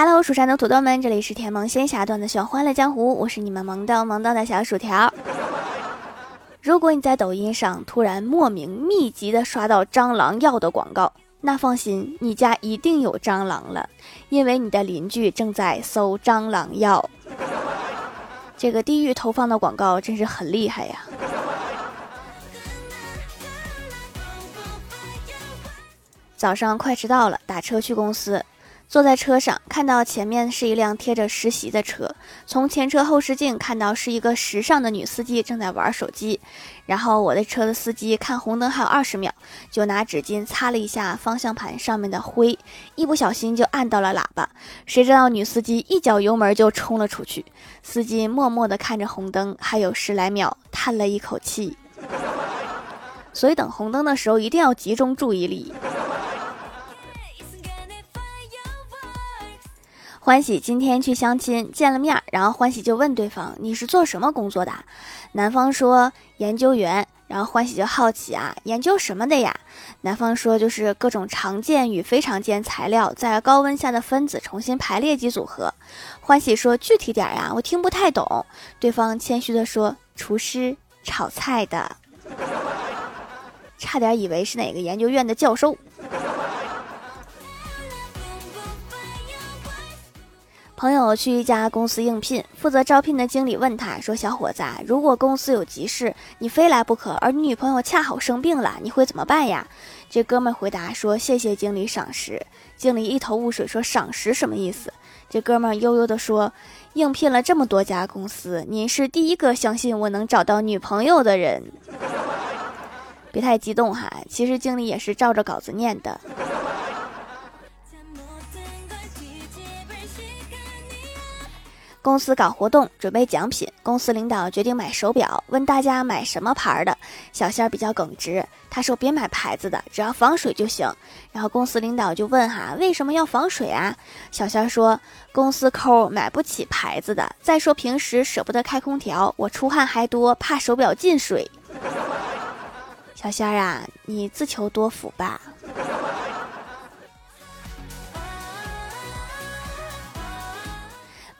Hello，蜀山的土豆们，这里是甜萌仙侠段子秀《欢乐江湖》，我是你们萌逗萌逗的小薯条。如果你在抖音上突然莫名密集的刷到蟑螂药的广告，那放心，你家一定有蟑螂了，因为你的邻居正在搜蟑螂药。这个地狱投放的广告真是很厉害呀！早上快迟到了，打车去公司。坐在车上，看到前面是一辆贴着实习的车，从前车后视镜看到是一个时尚的女司机正在玩手机。然后我的车的司机看红灯还有二十秒，就拿纸巾擦了一下方向盘上面的灰，一不小心就按到了喇叭。谁知道女司机一脚油门就冲了出去，司机默默地看着红灯，还有十来秒，叹了一口气。所以等红灯的时候一定要集中注意力。欢喜今天去相亲，见了面，然后欢喜就问对方：“你是做什么工作的？”男方说：“研究员。”然后欢喜就好奇啊：“研究什么的呀？”男方说：“就是各种常见与非常见材料在高温下的分子重新排列及组合。”欢喜说：“具体点呀，我听不太懂。”对方谦虚的说：“厨师，炒菜的。”差点以为是哪个研究院的教授。朋友去一家公司应聘，负责招聘的经理问他说：“小伙子，如果公司有急事，你非来不可，而你女朋友恰好生病了，你会怎么办呀？”这哥们回答说：“谢谢经理赏识。”经理一头雾水说：“赏识什么意思？”这哥们悠悠地说：“应聘了这么多家公司，您是第一个相信我能找到女朋友的人。”别太激动哈，其实经理也是照着稿子念的。公司搞活动，准备奖品。公司领导决定买手表，问大家买什么牌儿的。小仙儿比较耿直，他说：“别买牌子的，只要防水就行。”然后公司领导就问：“哈，为什么要防水啊？”小仙儿说：“公司抠，买不起牌子的。再说平时舍不得开空调，我出汗还多，怕手表进水。”小仙儿啊，你自求多福吧。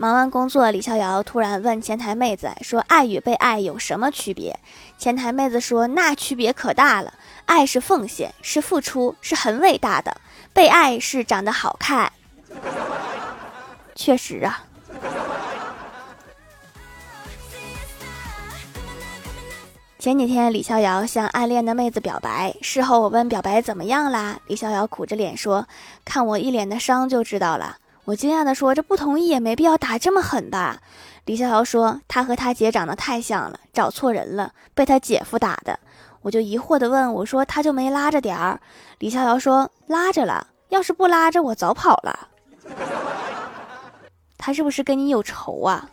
忙完工作，李逍遥突然问前台妹子说：“爱与被爱有什么区别？”前台妹子说：“那区别可大了，爱是奉献，是付出，是很伟大的；被爱是长得好看。”确实啊。前几天，李逍遥向暗恋的妹子表白，事后我问表白怎么样啦？李逍遥苦着脸说：“看我一脸的伤就知道了。”我惊讶地说：“这不同意也没必要打这么狠吧？”李逍遥说：“他和他姐长得太像了，找错人了，被他姐夫打的。”我就疑惑地问：“我说他就没拉着点儿？”李逍遥说：“拉着了，要是不拉着，我早跑了。”他是不是跟你有仇啊？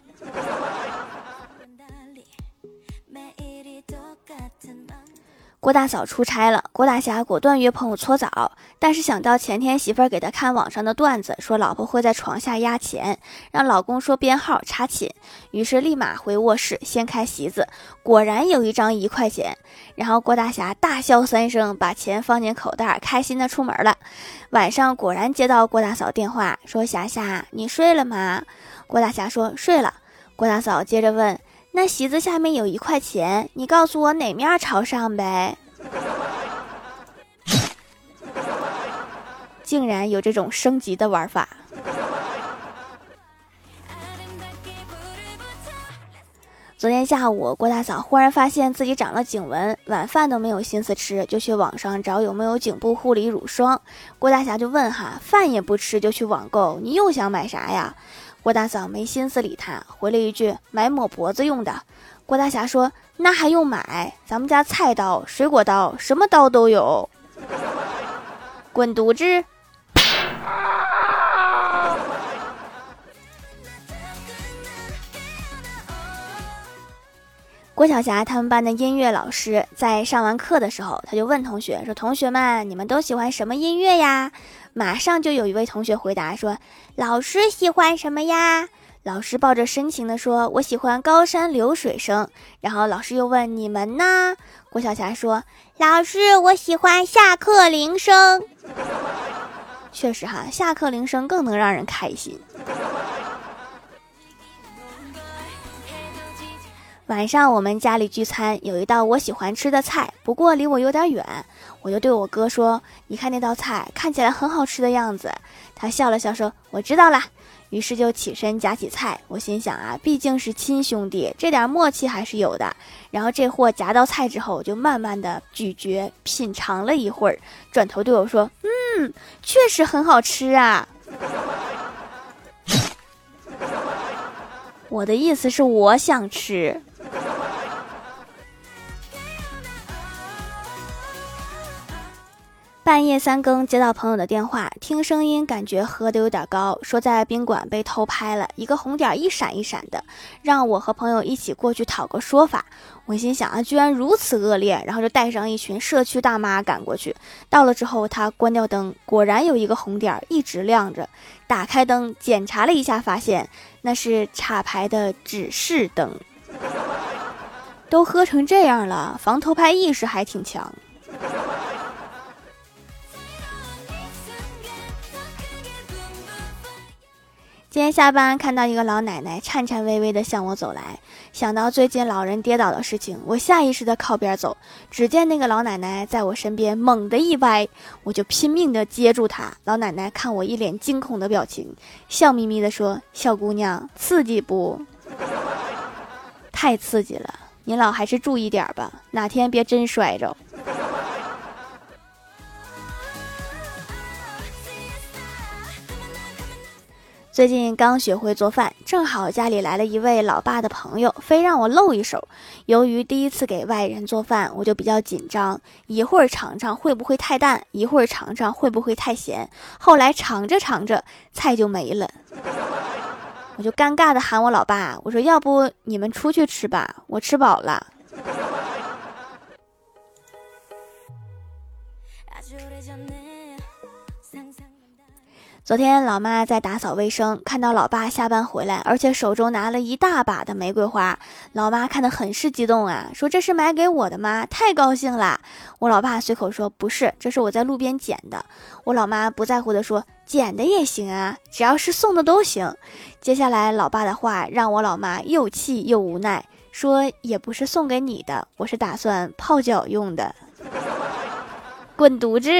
郭大嫂出差了，郭大侠果断约朋友搓澡，但是想到前天媳妇儿给他看网上的段子，说老婆会在床下压钱，让老公说编号查寝，于是立马回卧室掀开席子，果然有一张一块钱，然后郭大侠大笑三声，把钱放进口袋，开心的出门了。晚上果然接到郭大嫂电话，说霞霞你睡了吗？郭大侠说睡了。郭大嫂接着问。那席子下面有一块钱，你告诉我哪面朝上呗？竟然有这种升级的玩法！昨天下午，郭大嫂忽然发现自己长了颈纹，晚饭都没有心思吃，就去网上找有没有颈部护理乳霜。郭大侠就问：“哈，饭也不吃就去网购，你又想买啥呀？”郭大嫂没心思理他，回了一句：“买抹脖子用的。”郭大侠说：“那还用买？咱们家菜刀、水果刀，什么刀都有。”滚犊子！郭晓霞他们班的音乐老师在上完课的时候，他就问同学说：“同学们，你们都喜欢什么音乐呀？”马上就有一位同学回答说：“老师喜欢什么呀？”老师抱着深情的说：“我喜欢高山流水声。”然后老师又问：“你们呢？”郭晓霞说：“老师，我喜欢下课铃声。”确实哈，下课铃声更能让人开心。晚上我们家里聚餐，有一道我喜欢吃的菜，不过离我有点远，我就对我哥说：“你看那道菜看起来很好吃的样子。”他笑了笑说：“我知道啦。”于是就起身夹起菜。我心想啊，毕竟是亲兄弟，这点默契还是有的。然后这货夹到菜之后，我就慢慢的咀嚼品尝了一会儿，转头对我说：“嗯，确实很好吃啊。”我的意思是我想吃。半夜三更接到朋友的电话，听声音感觉喝的有点高，说在宾馆被偷拍了，一个红点一闪一闪的，让我和朋友一起过去讨个说法。我心想啊，居然如此恶劣，然后就带上一群社区大妈赶过去。到了之后，他关掉灯，果然有一个红点一直亮着。打开灯检查了一下，发现那是插牌的指示灯。都喝成这样了，防偷拍意识还挺强。今天下班看到一个老奶奶颤颤巍巍地向我走来，想到最近老人跌倒的事情，我下意识地靠边走。只见那个老奶奶在我身边猛地一歪，我就拼命地接住她。老奶奶看我一脸惊恐的表情，笑眯眯地说：“小姑娘，刺激不？太刺激了，您老还是注意点吧，哪天别真摔着。”最近刚学会做饭，正好家里来了一位老爸的朋友，非让我露一手。由于第一次给外人做饭，我就比较紧张，一会儿尝尝会不会太淡，一会儿尝尝会不会太咸。后来尝着尝着，菜就没了，我就尴尬的喊我老爸，我说要不你们出去吃吧，我吃饱了。昨天老妈在打扫卫生，看到老爸下班回来，而且手中拿了一大把的玫瑰花，老妈看得很是激动啊，说这是买给我的吗？太高兴了。我老爸随口说不是，这是我在路边捡的。我老妈不在乎的说捡的也行啊，只要是送的都行。接下来老爸的话让我老妈又气又无奈，说也不是送给你的，我是打算泡脚用的。滚犊子！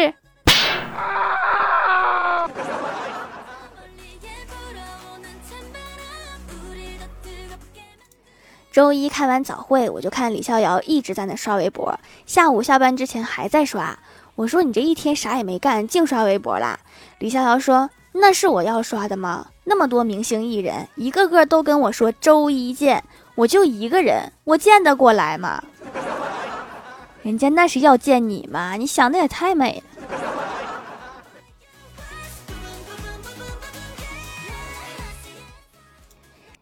周一开完早会，我就看李逍遥一直在那刷微博，下午下班之前还在刷。我说你这一天啥也没干，净刷微博啦？李逍遥说：“那是我要刷的吗？那么多明星艺人，一个个都跟我说周一见，我就一个人，我见得过来吗？人家那是要见你吗？你想的也太美了。”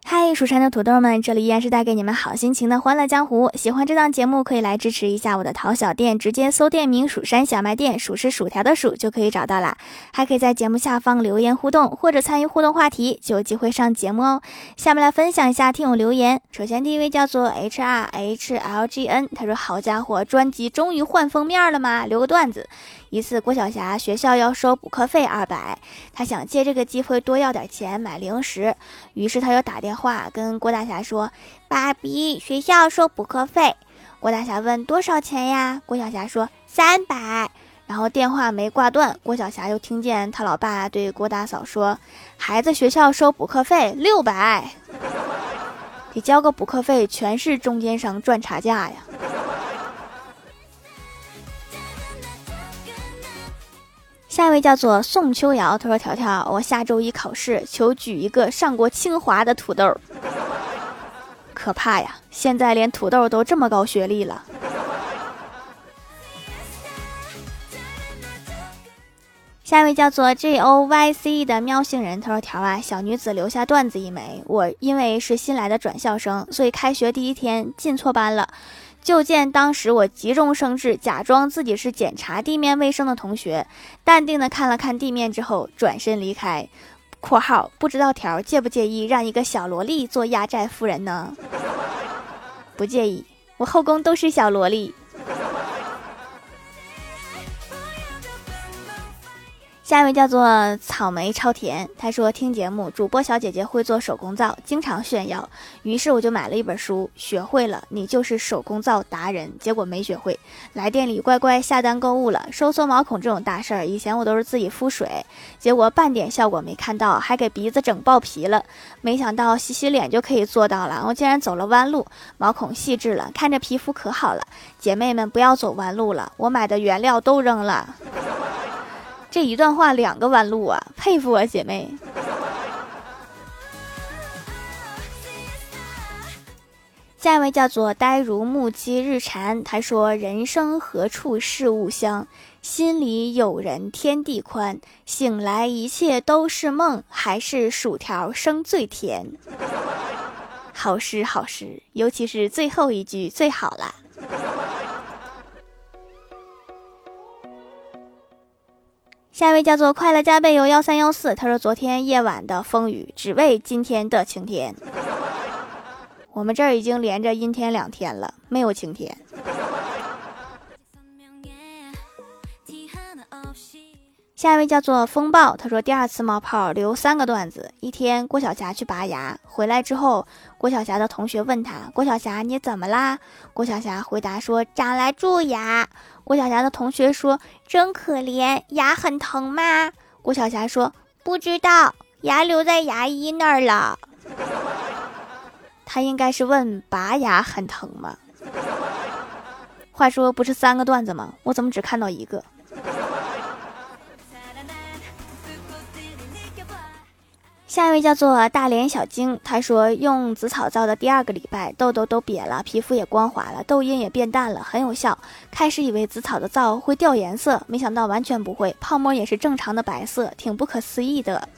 嗨，蜀山的土豆们，这里依然是带给你们好心情的欢乐江湖。喜欢这档节目，可以来支持一下我的淘小店，直接搜店名“蜀山小卖店”，数是薯条的数就可以找到啦。还可以在节目下方留言互动，或者参与互动话题，就有机会上节目哦。下面来分享一下听友留言。首先第一位叫做 H R H L G N，他说：“好家伙，专辑终于换封面了吗？”留个段子。一次，郭晓霞学校要收补课费二百，她想借这个机会多要点钱买零食，于是她又打电话跟郭大侠说：“爸比，学校收补课费。”郭大侠问：“多少钱呀？”郭晓霞说：“三百。”然后电话没挂断，郭晓霞又听见他老爸对郭大嫂说：“孩子学校收补课费六百，得交个补课费，全是中间商赚差价呀。”下一位叫做宋秋瑶，他说：“条条，我下周一考试，求举一个上过清华的土豆。可怕呀，现在连土豆都这么高学历了。”下一位叫做 J O Y C 的喵星人，他说：“条啊，小女子留下段子一枚。我因为是新来的转校生，所以开学第一天进错班了。”就见当时我急中生智，假装自己是检查地面卫生的同学，淡定的看了看地面之后，转身离开。（括号不知道条介不介意让一个小萝莉做压寨夫人呢？）不介意，我后宫都是小萝莉。下一位叫做草莓超甜，他说听节目，主播小姐姐会做手工皂，经常炫耀，于是我就买了一本书，学会了，你就是手工皂达人。结果没学会，来店里乖乖下单购物了。收缩毛孔这种大事儿，以前我都是自己敷水，结果半点效果没看到，还给鼻子整爆皮了。没想到洗洗脸就可以做到了，我竟然走了弯路，毛孔细致了，看着皮肤可好了。姐妹们不要走弯路了，我买的原料都扔了。这一段话两个弯路啊，佩服我姐妹。下一位叫做呆如木鸡日蝉，他说：“人生何处是吾乡？心里有人天地宽。醒来一切都是梦，还是薯条生最甜。”好诗好诗，尤其是最后一句最好了。下一位叫做快乐加倍有幺三幺四，他说昨天夜晚的风雨，只为今天的晴天。我们这儿已经连着阴天两天了，没有晴天。下一位叫做风暴，他说第二次冒泡留三个段子。一天，郭晓霞去拔牙，回来之后，郭晓霞的同学问他：“郭晓霞，你怎么啦？”郭晓霞回答说：“长来蛀牙。”郭晓霞的同学说：“真可怜，牙很疼吗？”郭晓霞说：“不知道，牙留在牙医那儿了。”他应该是问拔牙很疼吗？话说不是三个段子吗？我怎么只看到一个？下一位叫做大连小晶，他说用紫草皂的第二个礼拜，痘痘都瘪了，皮肤也光滑了，痘印也变淡了，很有效。开始以为紫草的皂会掉颜色，没想到完全不会，泡沫也是正常的白色，挺不可思议的。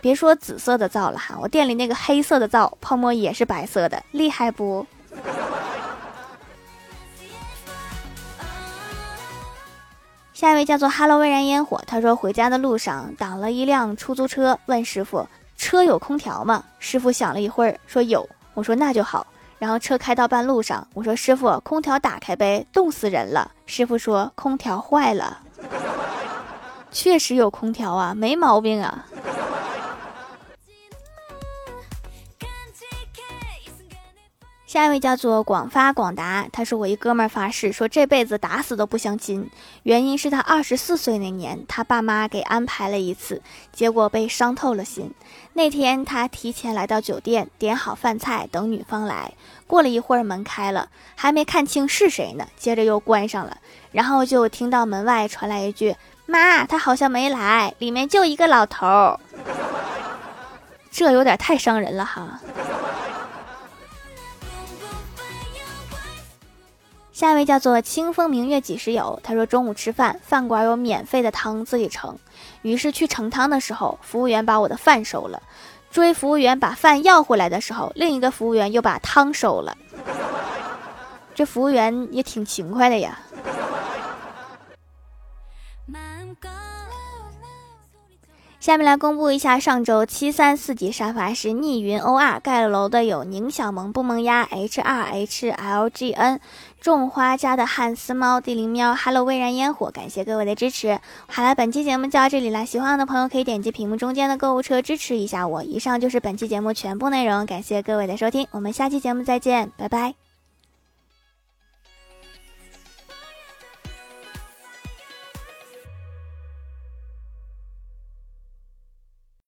别说紫色的皂了哈，我店里那个黑色的皂泡沫也是白色的，厉害不？下一位叫做哈喽微燃烟火”，他说回家的路上挡了一辆出租车，问师傅：“车有空调吗？”师傅想了一会儿说：“有。”我说：“那就好。”然后车开到半路上，我说：“师傅，空调打开呗，冻死人了。”师傅说：“空调坏了。”确实有空调啊，没毛病啊。下一位叫做广发广达，他说我一哥们儿发誓说这辈子打死都不相亲，原因是他二十四岁那年他爸妈给安排了一次，结果被伤透了心。那天他提前来到酒店，点好饭菜等女方来，过了一会儿门开了，还没看清是谁呢，接着又关上了，然后就听到门外传来一句：“妈，他好像没来，里面就一个老头儿。”这有点太伤人了哈。下一位叫做清风明月几时有？他说中午吃饭，饭馆有免费的汤自己盛，于是去盛汤的时候，服务员把我的饭收了。追服务员把饭要回来的时候，另一个服务员又把汤收了。这服务员也挺勤快的呀。下面来公布一下上周七三四级沙发是逆云 O R 盖了楼的有宁小萌不萌鸭 H R H L G N 种花家的汉斯猫地灵喵 Hello 微燃烟火，感谢各位的支持。好了，本期节目就到这里了，喜欢我的朋友可以点击屏幕中间的购物车支持一下我。以上就是本期节目全部内容，感谢各位的收听，我们下期节目再见，拜拜。